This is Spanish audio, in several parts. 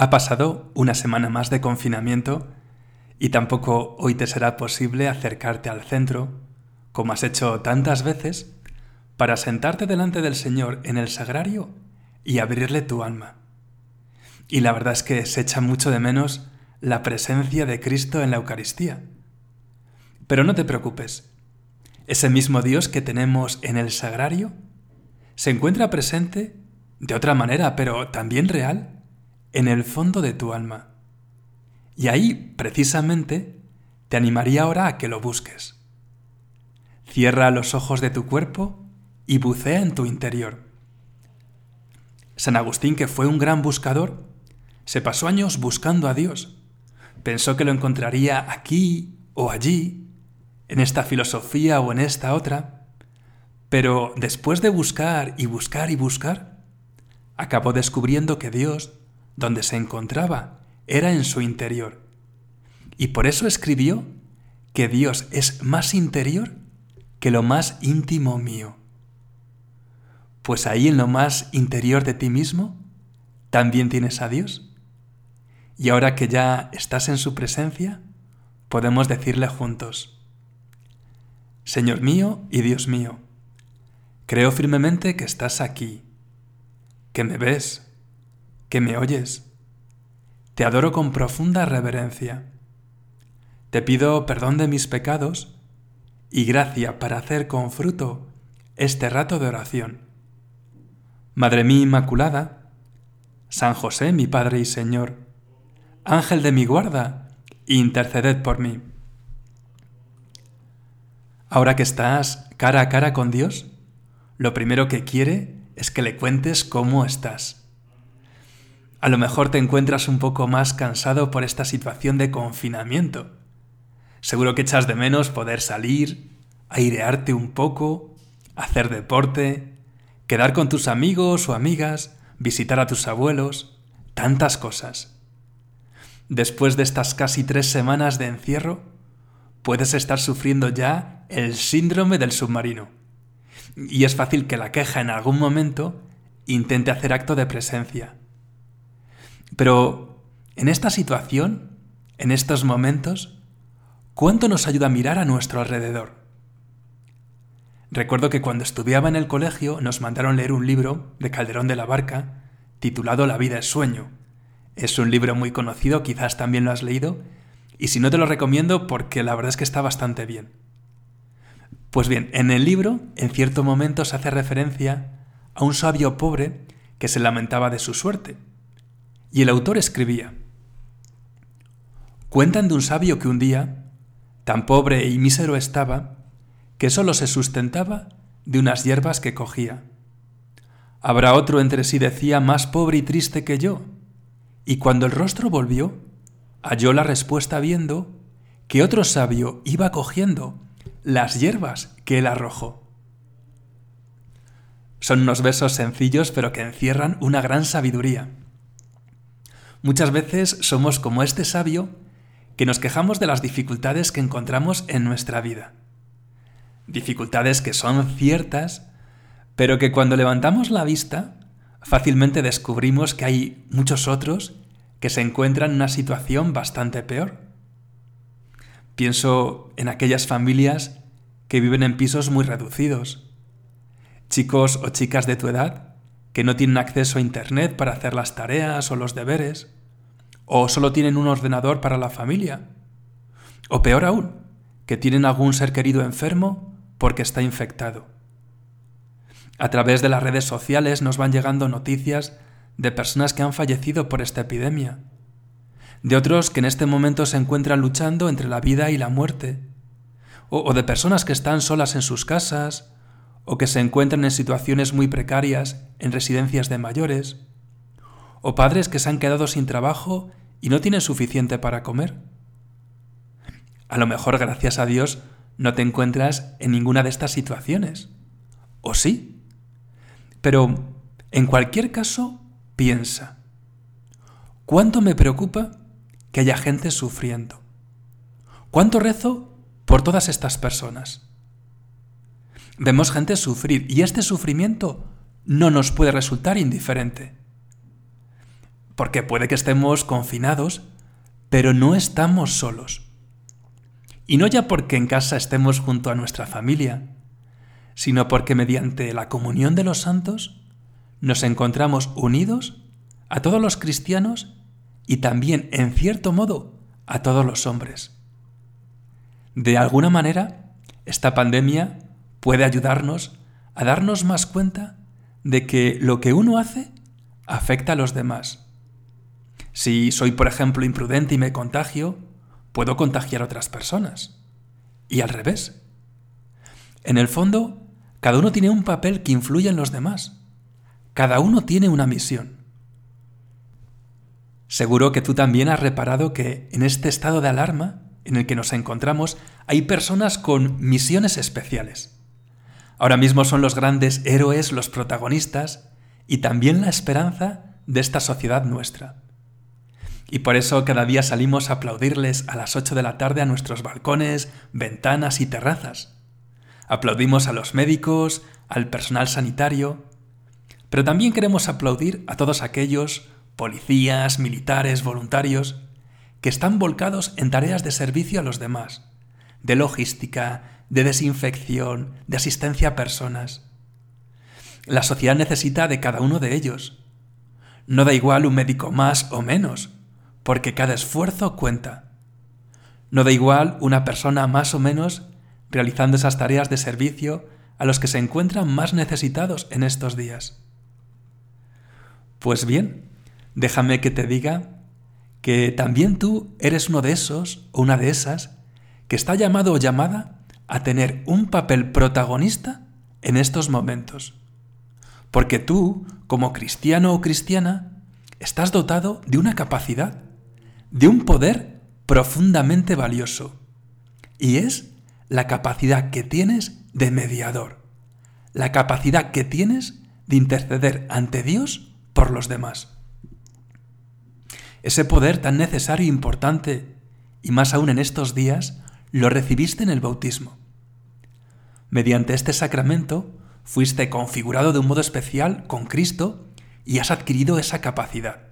Ha pasado una semana más de confinamiento y tampoco hoy te será posible acercarte al centro, como has hecho tantas veces, para sentarte delante del Señor en el sagrario y abrirle tu alma. Y la verdad es que se echa mucho de menos la presencia de Cristo en la Eucaristía. Pero no te preocupes, ese mismo Dios que tenemos en el sagrario se encuentra presente de otra manera, pero también real, en el fondo de tu alma. Y ahí, precisamente, te animaría ahora a que lo busques. Cierra los ojos de tu cuerpo y bucea en tu interior. San Agustín, que fue un gran buscador, se pasó años buscando a Dios. Pensó que lo encontraría aquí o allí, en esta filosofía o en esta otra, pero después de buscar y buscar y buscar, acabó descubriendo que Dios donde se encontraba era en su interior. Y por eso escribió que Dios es más interior que lo más íntimo mío. Pues ahí en lo más interior de ti mismo también tienes a Dios. Y ahora que ya estás en su presencia, podemos decirle juntos, Señor mío y Dios mío, creo firmemente que estás aquí, que me ves, que me oyes. Te adoro con profunda reverencia. Te pido perdón de mis pecados y gracia para hacer con fruto este rato de oración. Madre mía Inmaculada, San José mi Padre y Señor, Ángel de mi guarda, interceded por mí. Ahora que estás cara a cara con Dios, lo primero que quiere es que le cuentes cómo estás. A lo mejor te encuentras un poco más cansado por esta situación de confinamiento. Seguro que echas de menos poder salir, airearte un poco, hacer deporte, quedar con tus amigos o amigas, visitar a tus abuelos, tantas cosas. Después de estas casi tres semanas de encierro, puedes estar sufriendo ya el síndrome del submarino. Y es fácil que la queja en algún momento intente hacer acto de presencia pero en esta situación, en estos momentos, ¿cuánto nos ayuda a mirar a nuestro alrededor? Recuerdo que cuando estudiaba en el colegio nos mandaron leer un libro de Calderón de la Barca titulado La vida es sueño. Es un libro muy conocido, quizás también lo has leído, y si no te lo recomiendo porque la verdad es que está bastante bien. Pues bien, en el libro, en cierto momento se hace referencia a un sabio pobre que se lamentaba de su suerte y el autor escribía, Cuentan de un sabio que un día, tan pobre y mísero estaba, que sólo se sustentaba de unas hierbas que cogía. Habrá otro entre sí decía más pobre y triste que yo, y cuando el rostro volvió, halló la respuesta viendo que otro sabio iba cogiendo las hierbas que él arrojó. Son unos besos sencillos pero que encierran una gran sabiduría. Muchas veces somos como este sabio que nos quejamos de las dificultades que encontramos en nuestra vida. Dificultades que son ciertas, pero que cuando levantamos la vista fácilmente descubrimos que hay muchos otros que se encuentran en una situación bastante peor. Pienso en aquellas familias que viven en pisos muy reducidos, chicos o chicas de tu edad que no tienen acceso a Internet para hacer las tareas o los deberes, o solo tienen un ordenador para la familia, o peor aún, que tienen algún ser querido enfermo porque está infectado. A través de las redes sociales nos van llegando noticias de personas que han fallecido por esta epidemia, de otros que en este momento se encuentran luchando entre la vida y la muerte, o, de personas que están solas en sus casas, o que se encuentran en situaciones muy precarias en residencias de mayores, o padres que se han quedado sin trabajo y no tienen suficiente para comer. A lo mejor, gracias a Dios, no te encuentras en ninguna de estas situaciones. ¿O sí? Pero, en cualquier caso, piensa, ¿cuánto me preocupa que haya gente sufriendo? ¿Cuánto rezo por todas estas personas? Vemos gente sufrir y este sufrimiento no nos puede resultar indiferente. porque puede que estemos confinados, pero no estamos solos. Y no ya porque en casa estemos junto a nuestra familia, sino porque mediante la comunión de los santos nos encontramos unidos a todos los cristianos y también, en cierto modo, a todos los hombres. De alguna manera, esta pandemia puede ayudarnos a darnos más cuenta de que lo que uno hace afecta a los demás. Si soy, por ejemplo, imprudente y me contagio, puedo contagiar a otras personas. Y al revés. En el fondo, cada uno tiene un papel que influye en los demás. Cada uno tiene una misión. Seguro que tú también has reparado que en este estado de alarma en el que nos encontramos hay personas con misiones especiales. Ahora mismo son los grandes héroes los protagonistas y también la esperanza de esta sociedad nuestra. Y por eso cada día salimos a aplaudirles a las 8 de la tarde a nuestros balcones, ventanas y terrazas. Aplaudimos a los médicos, al personal sanitario, pero también queremos aplaudir a todos aquellos policías, militares, voluntarios, que están volcados en tareas de servicio a los demás, de logística, de desinfección, de asistencia a personas. La sociedad necesita de cada uno de ellos. No da igual un médico más o menos, porque cada esfuerzo cuenta. No da igual una persona más o menos realizando esas tareas de servicio a los que se encuentran más necesitados en estos días. Pues bien, déjame que te diga que también tú eres uno de esos o una de esas que está llamado o llamada a tener un papel protagonista en estos momentos. Porque tú, como cristiano o cristiana, estás dotado de una capacidad, de un poder profundamente valioso. Y es la capacidad que tienes de mediador, la capacidad que tienes de interceder ante Dios por los demás. Ese poder tan necesario e importante, y más aún en estos días, lo recibiste en el bautismo. Mediante este sacramento fuiste configurado de un modo especial con Cristo y has adquirido esa capacidad.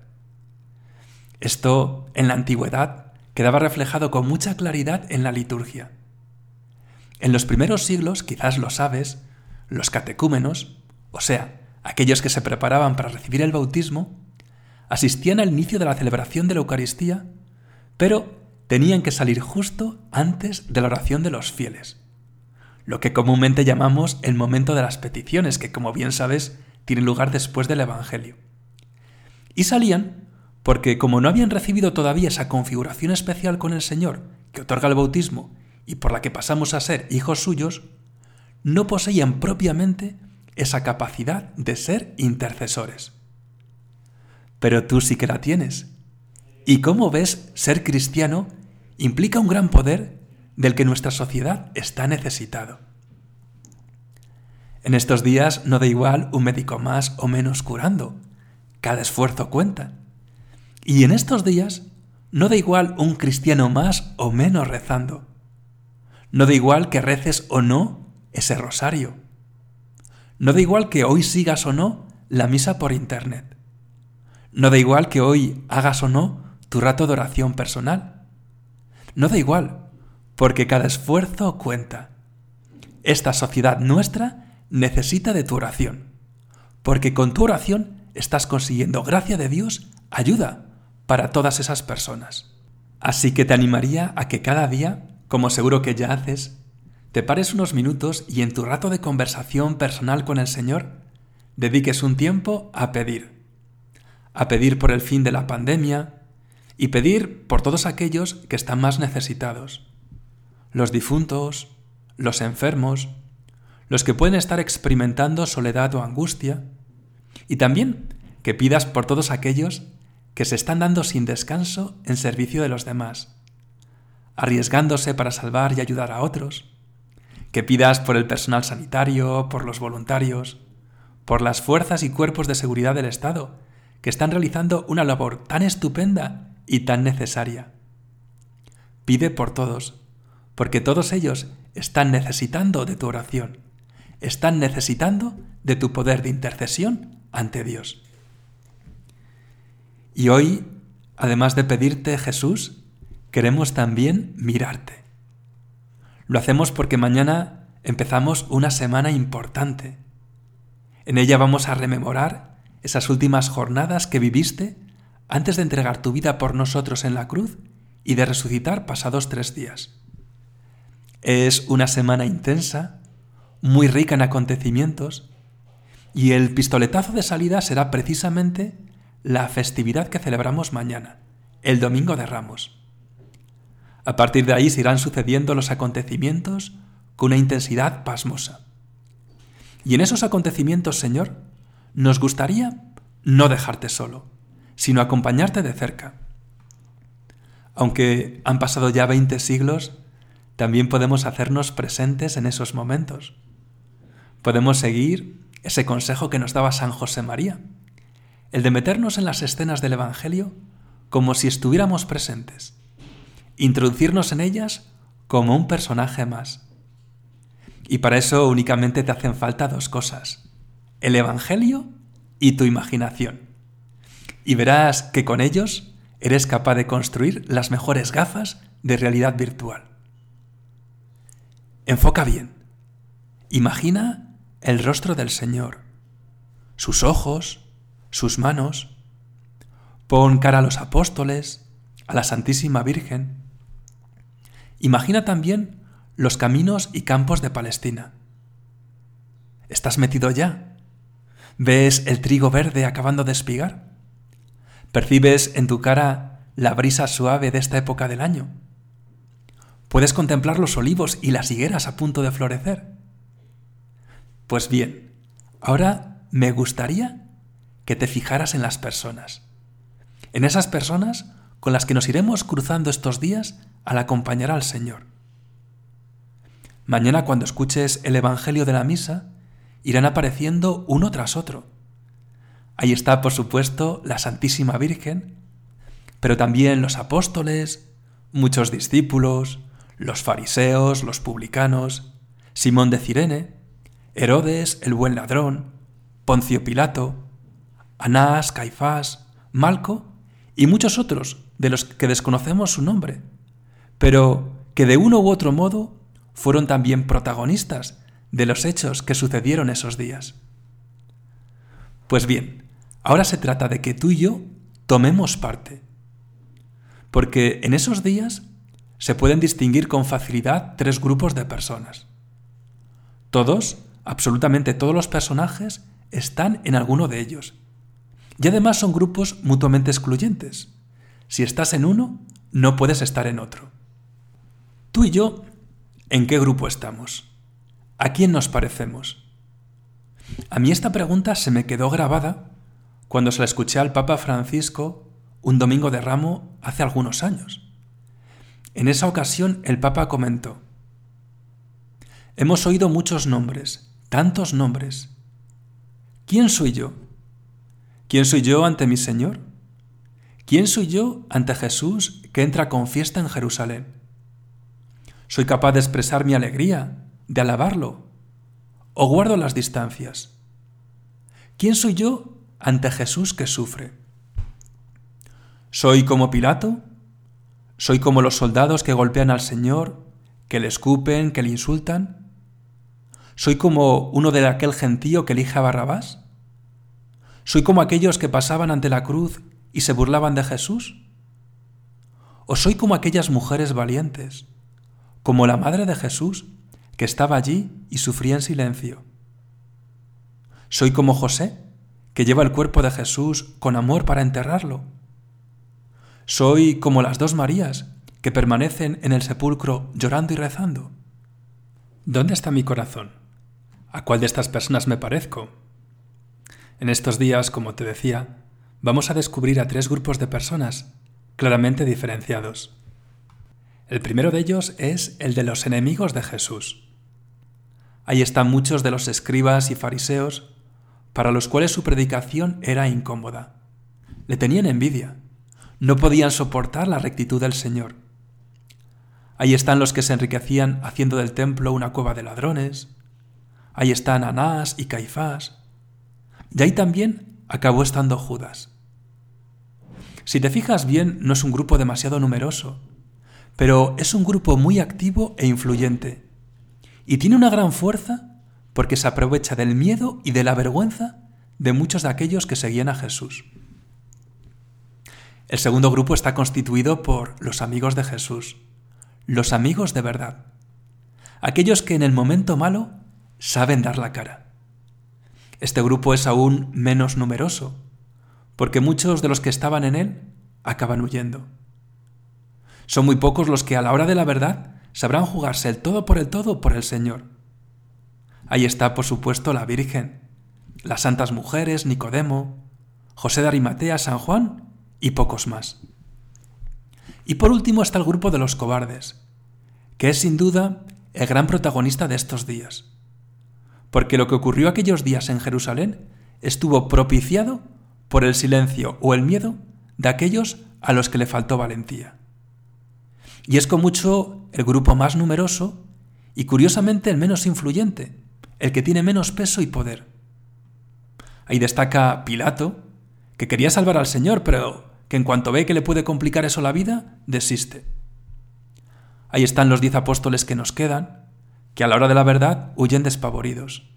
Esto en la antigüedad quedaba reflejado con mucha claridad en la liturgia. En los primeros siglos, quizás lo sabes, los catecúmenos, o sea, aquellos que se preparaban para recibir el bautismo, asistían al inicio de la celebración de la Eucaristía, pero tenían que salir justo antes de la oración de los fieles lo que comúnmente llamamos el momento de las peticiones, que como bien sabes, tiene lugar después del Evangelio. Y salían porque como no habían recibido todavía esa configuración especial con el Señor que otorga el bautismo y por la que pasamos a ser hijos suyos, no poseían propiamente esa capacidad de ser intercesores. Pero tú sí que la tienes. Y como ves, ser cristiano implica un gran poder del que nuestra sociedad está necesitado. En estos días no da igual un médico más o menos curando, cada esfuerzo cuenta. Y en estos días no da igual un cristiano más o menos rezando. No da igual que reces o no ese rosario. No da igual que hoy sigas o no la misa por internet. No da igual que hoy hagas o no tu rato de oración personal. No da igual porque cada esfuerzo cuenta. Esta sociedad nuestra necesita de tu oración, porque con tu oración estás consiguiendo gracia de Dios, ayuda para todas esas personas. Así que te animaría a que cada día, como seguro que ya haces, te pares unos minutos y en tu rato de conversación personal con el Señor, dediques un tiempo a pedir. A pedir por el fin de la pandemia y pedir por todos aquellos que están más necesitados los difuntos, los enfermos, los que pueden estar experimentando soledad o angustia, y también que pidas por todos aquellos que se están dando sin descanso en servicio de los demás, arriesgándose para salvar y ayudar a otros, que pidas por el personal sanitario, por los voluntarios, por las fuerzas y cuerpos de seguridad del Estado, que están realizando una labor tan estupenda y tan necesaria. Pide por todos, porque todos ellos están necesitando de tu oración, están necesitando de tu poder de intercesión ante Dios. Y hoy, además de pedirte Jesús, queremos también mirarte. Lo hacemos porque mañana empezamos una semana importante. En ella vamos a rememorar esas últimas jornadas que viviste antes de entregar tu vida por nosotros en la cruz y de resucitar pasados tres días. Es una semana intensa, muy rica en acontecimientos, y el pistoletazo de salida será precisamente la festividad que celebramos mañana, el Domingo de Ramos. A partir de ahí se irán sucediendo los acontecimientos con una intensidad pasmosa. Y en esos acontecimientos, Señor, nos gustaría no dejarte solo, sino acompañarte de cerca. Aunque han pasado ya 20 siglos, también podemos hacernos presentes en esos momentos. Podemos seguir ese consejo que nos daba San José María, el de meternos en las escenas del Evangelio como si estuviéramos presentes, introducirnos en ellas como un personaje más. Y para eso únicamente te hacen falta dos cosas, el Evangelio y tu imaginación. Y verás que con ellos eres capaz de construir las mejores gafas de realidad virtual. Enfoca bien. Imagina el rostro del Señor, sus ojos, sus manos. Pon cara a los apóstoles, a la Santísima Virgen. Imagina también los caminos y campos de Palestina. ¿Estás metido ya? ¿Ves el trigo verde acabando de espigar? ¿Percibes en tu cara la brisa suave de esta época del año? Puedes contemplar los olivos y las higueras a punto de florecer. Pues bien, ahora me gustaría que te fijaras en las personas, en esas personas con las que nos iremos cruzando estos días al acompañar al Señor. Mañana cuando escuches el Evangelio de la Misa, irán apareciendo uno tras otro. Ahí está, por supuesto, la Santísima Virgen, pero también los apóstoles, muchos discípulos, los fariseos, los publicanos, Simón de Cirene, Herodes el buen ladrón, Poncio Pilato, Anás, Caifás, Malco y muchos otros de los que desconocemos su nombre, pero que de uno u otro modo fueron también protagonistas de los hechos que sucedieron esos días. Pues bien, ahora se trata de que tú y yo tomemos parte, porque en esos días se pueden distinguir con facilidad tres grupos de personas. Todos, absolutamente todos los personajes, están en alguno de ellos. Y además son grupos mutuamente excluyentes. Si estás en uno, no puedes estar en otro. Tú y yo, ¿en qué grupo estamos? ¿A quién nos parecemos? A mí esta pregunta se me quedó grabada cuando se la escuché al Papa Francisco un domingo de ramo hace algunos años. En esa ocasión el Papa comentó, Hemos oído muchos nombres, tantos nombres. ¿Quién soy yo? ¿Quién soy yo ante mi Señor? ¿Quién soy yo ante Jesús que entra con fiesta en Jerusalén? ¿Soy capaz de expresar mi alegría, de alabarlo? ¿O guardo las distancias? ¿Quién soy yo ante Jesús que sufre? ¿Soy como Pilato, ¿Soy como los soldados que golpean al Señor, que le escupen, que le insultan? ¿Soy como uno de aquel gentío que elige a Barrabás? ¿Soy como aquellos que pasaban ante la cruz y se burlaban de Jesús? ¿O soy como aquellas mujeres valientes, como la madre de Jesús, que estaba allí y sufría en silencio? ¿Soy como José, que lleva el cuerpo de Jesús con amor para enterrarlo? Soy como las dos Marías que permanecen en el sepulcro llorando y rezando. ¿Dónde está mi corazón? ¿A cuál de estas personas me parezco? En estos días, como te decía, vamos a descubrir a tres grupos de personas claramente diferenciados. El primero de ellos es el de los enemigos de Jesús. Ahí están muchos de los escribas y fariseos para los cuales su predicación era incómoda. Le tenían envidia no podían soportar la rectitud del Señor. Ahí están los que se enriquecían haciendo del templo una cueva de ladrones. Ahí están Anás y Caifás. Y ahí también acabó estando Judas. Si te fijas bien, no es un grupo demasiado numeroso, pero es un grupo muy activo e influyente. Y tiene una gran fuerza porque se aprovecha del miedo y de la vergüenza de muchos de aquellos que seguían a Jesús. El segundo grupo está constituido por los amigos de Jesús, los amigos de verdad, aquellos que en el momento malo saben dar la cara. Este grupo es aún menos numeroso, porque muchos de los que estaban en él acaban huyendo. Son muy pocos los que a la hora de la verdad sabrán jugarse el todo por el todo por el Señor. Ahí está, por supuesto, la Virgen, las santas mujeres, Nicodemo, José de Arimatea, San Juan y pocos más. Y por último está el grupo de los cobardes, que es sin duda el gran protagonista de estos días. Porque lo que ocurrió aquellos días en Jerusalén estuvo propiciado por el silencio o el miedo de aquellos a los que le faltó valentía. Y es con mucho el grupo más numeroso y curiosamente el menos influyente, el que tiene menos peso y poder. Ahí destaca Pilato, que quería salvar al Señor, pero que en cuanto ve que le puede complicar eso la vida, desiste. Ahí están los diez apóstoles que nos quedan, que a la hora de la verdad huyen despavoridos.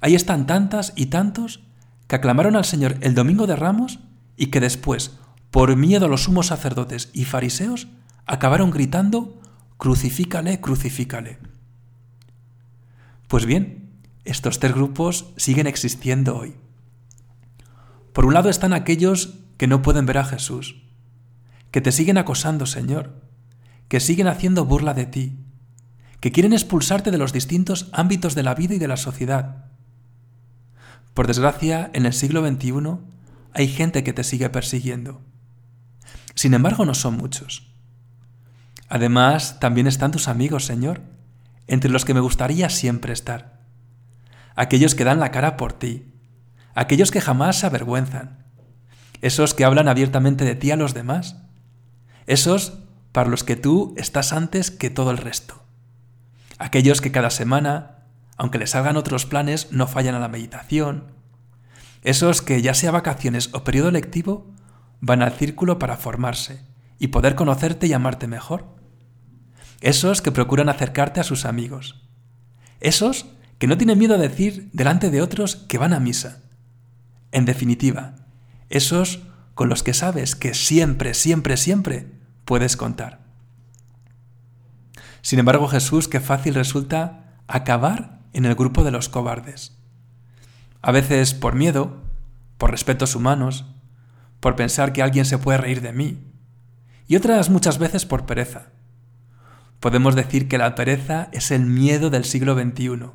Ahí están tantas y tantos que aclamaron al Señor el domingo de Ramos y que después, por miedo a los sumos sacerdotes y fariseos, acabaron gritando, crucifícale, crucifícale. Pues bien, estos tres grupos siguen existiendo hoy. Por un lado están aquellos que no pueden ver a Jesús, que te siguen acosando, Señor, que siguen haciendo burla de ti, que quieren expulsarte de los distintos ámbitos de la vida y de la sociedad. Por desgracia, en el siglo XXI hay gente que te sigue persiguiendo. Sin embargo, no son muchos. Además, también están tus amigos, Señor, entre los que me gustaría siempre estar. Aquellos que dan la cara por ti, aquellos que jamás se avergüenzan, esos que hablan abiertamente de ti a los demás, esos para los que tú estás antes que todo el resto, aquellos que cada semana, aunque les hagan otros planes, no fallan a la meditación, esos que ya sea vacaciones o periodo lectivo, van al círculo para formarse y poder conocerte y amarte mejor. Esos que procuran acercarte a sus amigos. Esos que no tienen miedo a decir delante de otros que van a misa. En definitiva, esos con los que sabes que siempre, siempre, siempre puedes contar. Sin embargo, Jesús, qué fácil resulta acabar en el grupo de los cobardes. A veces por miedo, por respetos humanos, por pensar que alguien se puede reír de mí, y otras muchas veces por pereza. Podemos decir que la pereza es el miedo del siglo XXI,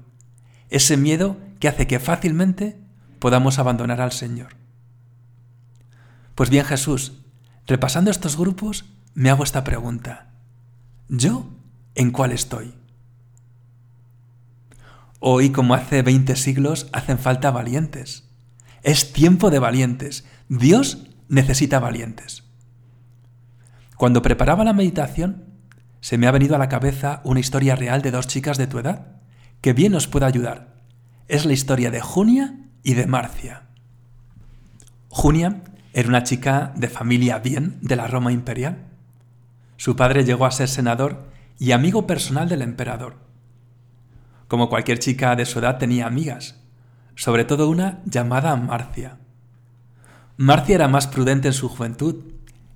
ese miedo que hace que fácilmente podamos abandonar al Señor. Pues bien Jesús, repasando estos grupos, me hago esta pregunta. ¿Yo en cuál estoy? Hoy, como hace 20 siglos, hacen falta valientes. Es tiempo de valientes. Dios necesita valientes. Cuando preparaba la meditación, se me ha venido a la cabeza una historia real de dos chicas de tu edad, que bien nos puede ayudar. Es la historia de Junia y de Marcia. Junia era una chica de familia bien de la Roma imperial. Su padre llegó a ser senador y amigo personal del emperador. Como cualquier chica de su edad tenía amigas, sobre todo una llamada Marcia. Marcia era más prudente en su juventud,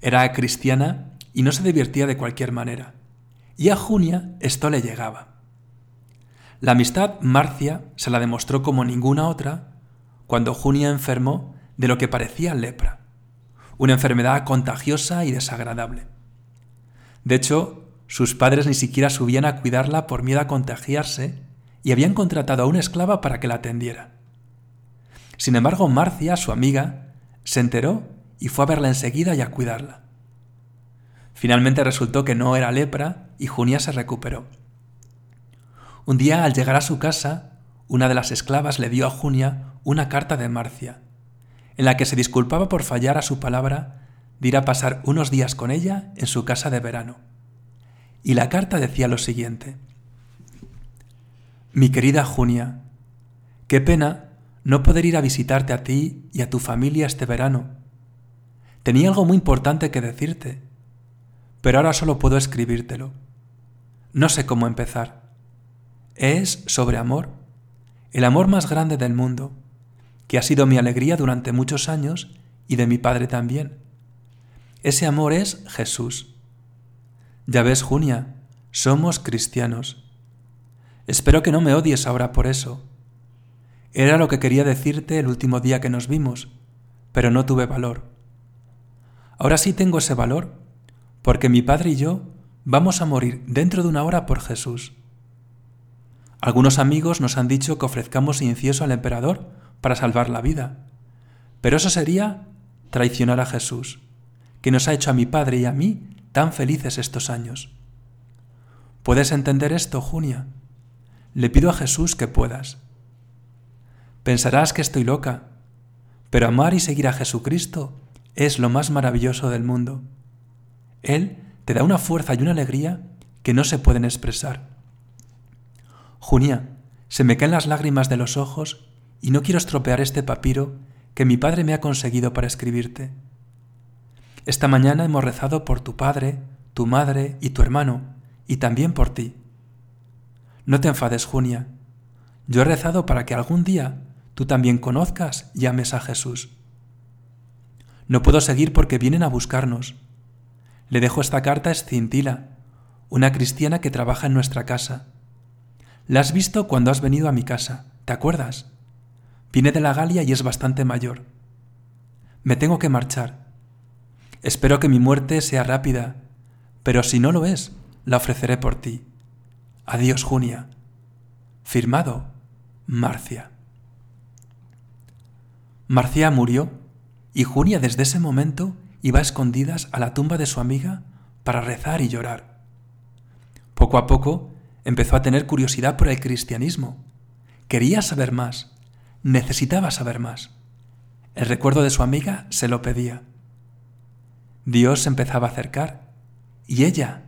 era cristiana y no se divertía de cualquier manera. Y a Junia esto le llegaba. La amistad Marcia se la demostró como ninguna otra cuando Junia enfermó de lo que parecía lepra una enfermedad contagiosa y desagradable. De hecho, sus padres ni siquiera subían a cuidarla por miedo a contagiarse y habían contratado a una esclava para que la atendiera. Sin embargo, Marcia, su amiga, se enteró y fue a verla enseguida y a cuidarla. Finalmente resultó que no era lepra y Junia se recuperó. Un día, al llegar a su casa, una de las esclavas le dio a Junia una carta de Marcia, en la que se disculpaba por fallar a su palabra de ir a pasar unos días con ella en su casa de verano. Y la carta decía lo siguiente. Mi querida Junia, qué pena no poder ir a visitarte a ti y a tu familia este verano. Tenía algo muy importante que decirte, pero ahora solo puedo escribírtelo. No sé cómo empezar. Es sobre amor, el amor más grande del mundo, que ha sido mi alegría durante muchos años y de mi Padre también. Ese amor es Jesús. Ya ves, Junia, somos cristianos. Espero que no me odies ahora por eso. Era lo que quería decirte el último día que nos vimos, pero no tuve valor. Ahora sí tengo ese valor, porque mi padre y yo vamos a morir dentro de una hora por Jesús. Algunos amigos nos han dicho que ofrezcamos incienso al emperador para salvar la vida, pero eso sería traicionar a Jesús, que nos ha hecho a mi padre y a mí tan felices estos años. ¿Puedes entender esto, Junia? Le pido a Jesús que puedas. Pensarás que estoy loca, pero amar y seguir a Jesucristo es lo más maravilloso del mundo. Él te da una fuerza y una alegría que no se pueden expresar. Junia, se me caen las lágrimas de los ojos y no quiero estropear este papiro que mi padre me ha conseguido para escribirte. Esta mañana hemos rezado por tu padre, tu madre y tu hermano, y también por ti. No te enfades, Junia. Yo he rezado para que algún día tú también conozcas y ames a Jesús. No puedo seguir porque vienen a buscarnos. Le dejo esta carta a Escintila, una cristiana que trabaja en nuestra casa. La has visto cuando has venido a mi casa, ¿te acuerdas? Viene de la Galia y es bastante mayor. Me tengo que marchar. Espero que mi muerte sea rápida, pero si no lo es, la ofreceré por ti. Adiós, Junia. Firmado, Marcia. Marcia murió y Junia desde ese momento iba a escondidas a la tumba de su amiga para rezar y llorar. Poco a poco empezó a tener curiosidad por el cristianismo. Quería saber más, necesitaba saber más. El recuerdo de su amiga se lo pedía. Dios se empezaba a acercar y ella,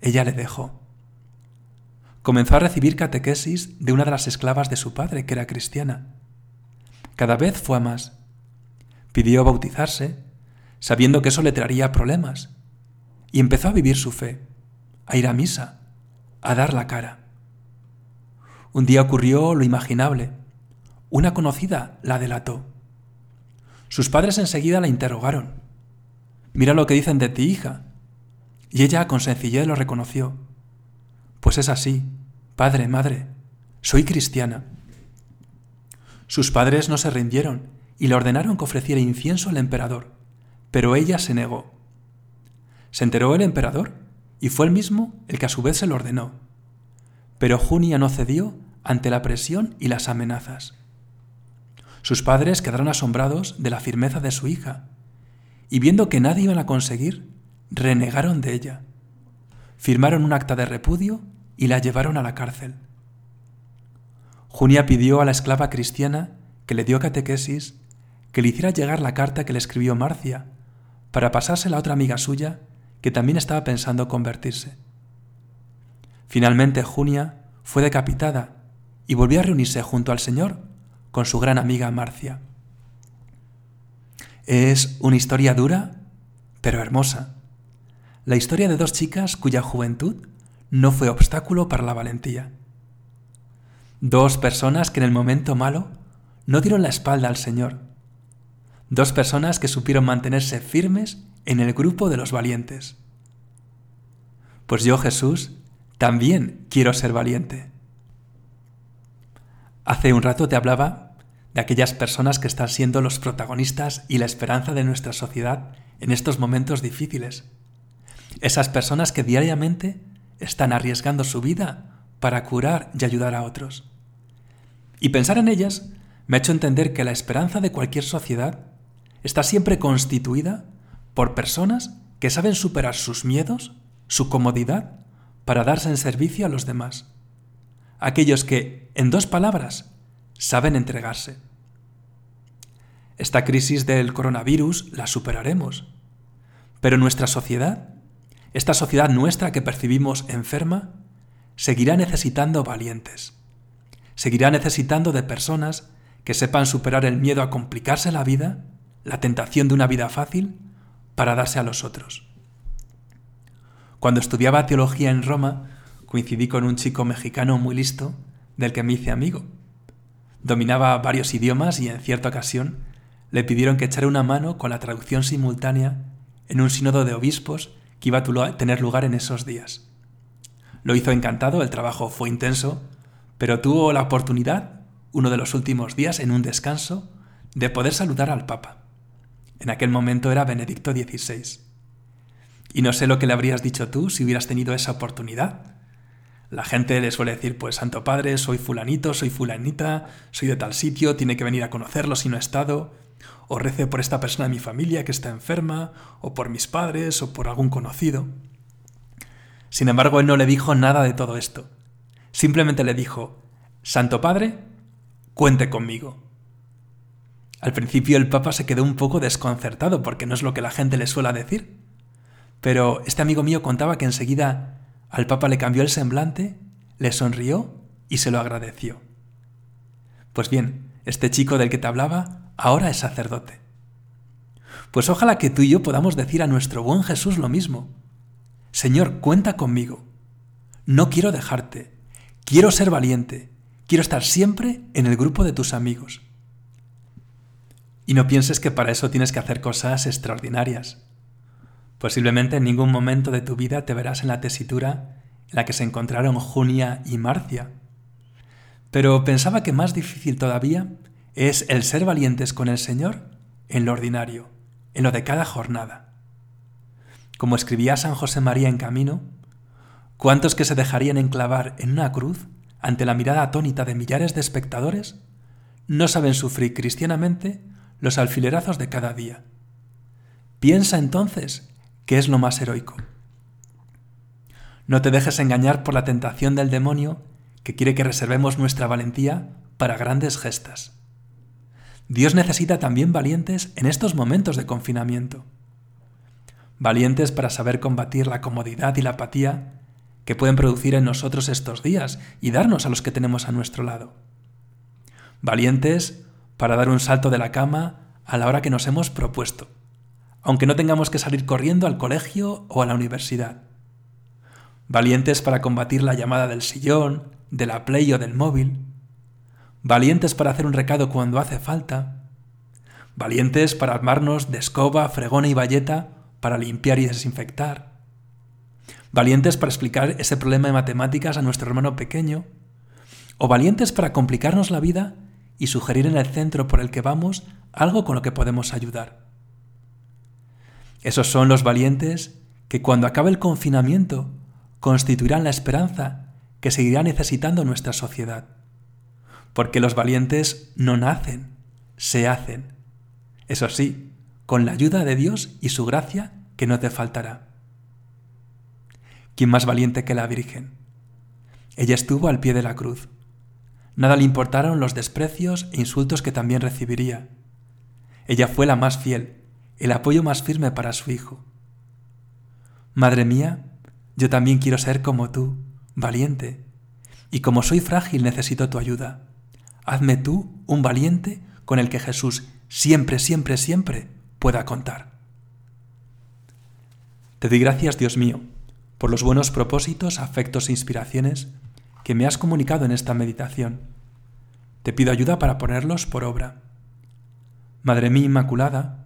ella le dejó. Comenzó a recibir catequesis de una de las esclavas de su padre, que era cristiana. Cada vez fue a más. Pidió bautizarse, sabiendo que eso le traería problemas, y empezó a vivir su fe, a ir a misa, a dar la cara. Un día ocurrió lo imaginable. Una conocida la delató. Sus padres enseguida la interrogaron. Mira lo que dicen de ti, hija. Y ella con sencillez lo reconoció. Pues es así, padre, madre, soy cristiana. Sus padres no se rindieron y le ordenaron que ofreciera incienso al emperador, pero ella se negó. Se enteró el emperador y fue él mismo el que a su vez se lo ordenó. Pero Junia no cedió ante la presión y las amenazas. Sus padres quedaron asombrados de la firmeza de su hija y viendo que nadie iban a conseguir, renegaron de ella. Firmaron un acta de repudio y la llevaron a la cárcel. Junia pidió a la esclava cristiana que le dio catequesis que le hiciera llegar la carta que le escribió Marcia para pasársela a otra amiga suya que también estaba pensando convertirse. Finalmente Junia fue decapitada y volvió a reunirse junto al Señor con su gran amiga Marcia. Es una historia dura, pero hermosa. La historia de dos chicas cuya juventud no fue obstáculo para la valentía. Dos personas que en el momento malo no dieron la espalda al Señor. Dos personas que supieron mantenerse firmes en el grupo de los valientes. Pues yo, Jesús, también quiero ser valiente. Hace un rato te hablaba de aquellas personas que están siendo los protagonistas y la esperanza de nuestra sociedad en estos momentos difíciles. Esas personas que diariamente están arriesgando su vida para curar y ayudar a otros. Y pensar en ellas me ha hecho entender que la esperanza de cualquier sociedad está siempre constituida por personas que saben superar sus miedos, su comodidad, para darse en servicio a los demás. Aquellos que, en dos palabras, saben entregarse. Esta crisis del coronavirus la superaremos, pero nuestra sociedad, esta sociedad nuestra que percibimos enferma, seguirá necesitando valientes. Seguirá necesitando de personas que sepan superar el miedo a complicarse la vida, la tentación de una vida fácil, para darse a los otros. Cuando estudiaba teología en Roma, coincidí con un chico mexicano muy listo del que me hice amigo. Dominaba varios idiomas y en cierta ocasión le pidieron que echara una mano con la traducción simultánea en un sínodo de obispos que iba a tener lugar en esos días. Lo hizo encantado, el trabajo fue intenso, pero tuvo la oportunidad, uno de los últimos días, en un descanso, de poder saludar al Papa. En aquel momento era Benedicto XVI. Y no sé lo que le habrías dicho tú si hubieras tenido esa oportunidad. La gente le suele decir, pues Santo Padre, soy fulanito, soy fulanita, soy de tal sitio, tiene que venir a conocerlo si no ha estado, o rece por esta persona de mi familia que está enferma, o por mis padres, o por algún conocido. Sin embargo, él no le dijo nada de todo esto. Simplemente le dijo, Santo Padre, cuente conmigo. Al principio el Papa se quedó un poco desconcertado porque no es lo que la gente le suele decir. Pero este amigo mío contaba que enseguida al Papa le cambió el semblante, le sonrió y se lo agradeció. Pues bien, este chico del que te hablaba ahora es sacerdote. Pues ojalá que tú y yo podamos decir a nuestro buen Jesús lo mismo. Señor, cuenta conmigo. No quiero dejarte. Quiero ser valiente. Quiero estar siempre en el grupo de tus amigos. Y no pienses que para eso tienes que hacer cosas extraordinarias. Posiblemente en ningún momento de tu vida te verás en la tesitura en la que se encontraron Junia y Marcia. Pero pensaba que más difícil todavía es el ser valientes con el Señor en lo ordinario, en lo de cada jornada. Como escribía San José María en Camino, ¿cuántos que se dejarían enclavar en una cruz ante la mirada atónita de millares de espectadores no saben sufrir cristianamente los alfilerazos de cada día? Piensa entonces qué es lo más heroico. No te dejes engañar por la tentación del demonio que quiere que reservemos nuestra valentía para grandes gestas. Dios necesita también valientes en estos momentos de confinamiento. Valientes para saber combatir la comodidad y la apatía que pueden producir en nosotros estos días y darnos a los que tenemos a nuestro lado. Valientes para dar un salto de la cama a la hora que nos hemos propuesto, aunque no tengamos que salir corriendo al colegio o a la universidad. Valientes para combatir la llamada del sillón, de la play o del móvil, valientes para hacer un recado cuando hace falta, valientes para armarnos de escoba, fregona y bayeta para limpiar y desinfectar, valientes para explicar ese problema de matemáticas a nuestro hermano pequeño, o valientes para complicarnos la vida y sugerir en el centro por el que vamos algo con lo que podemos ayudar. Esos son los valientes que cuando acabe el confinamiento constituirán la esperanza que seguirá necesitando nuestra sociedad porque los valientes no nacen, se hacen. Eso sí, con la ayuda de Dios y su gracia que no te faltará. ¿Quién más valiente que la Virgen? Ella estuvo al pie de la cruz. Nada le importaron los desprecios e insultos que también recibiría. Ella fue la más fiel, el apoyo más firme para su hijo. Madre mía, yo también quiero ser como tú, valiente, y como soy frágil necesito tu ayuda hazme tú un valiente con el que Jesús siempre, siempre, siempre pueda contar. Te doy gracias, Dios mío, por los buenos propósitos, afectos e inspiraciones que me has comunicado en esta meditación. Te pido ayuda para ponerlos por obra. Madre mía Inmaculada,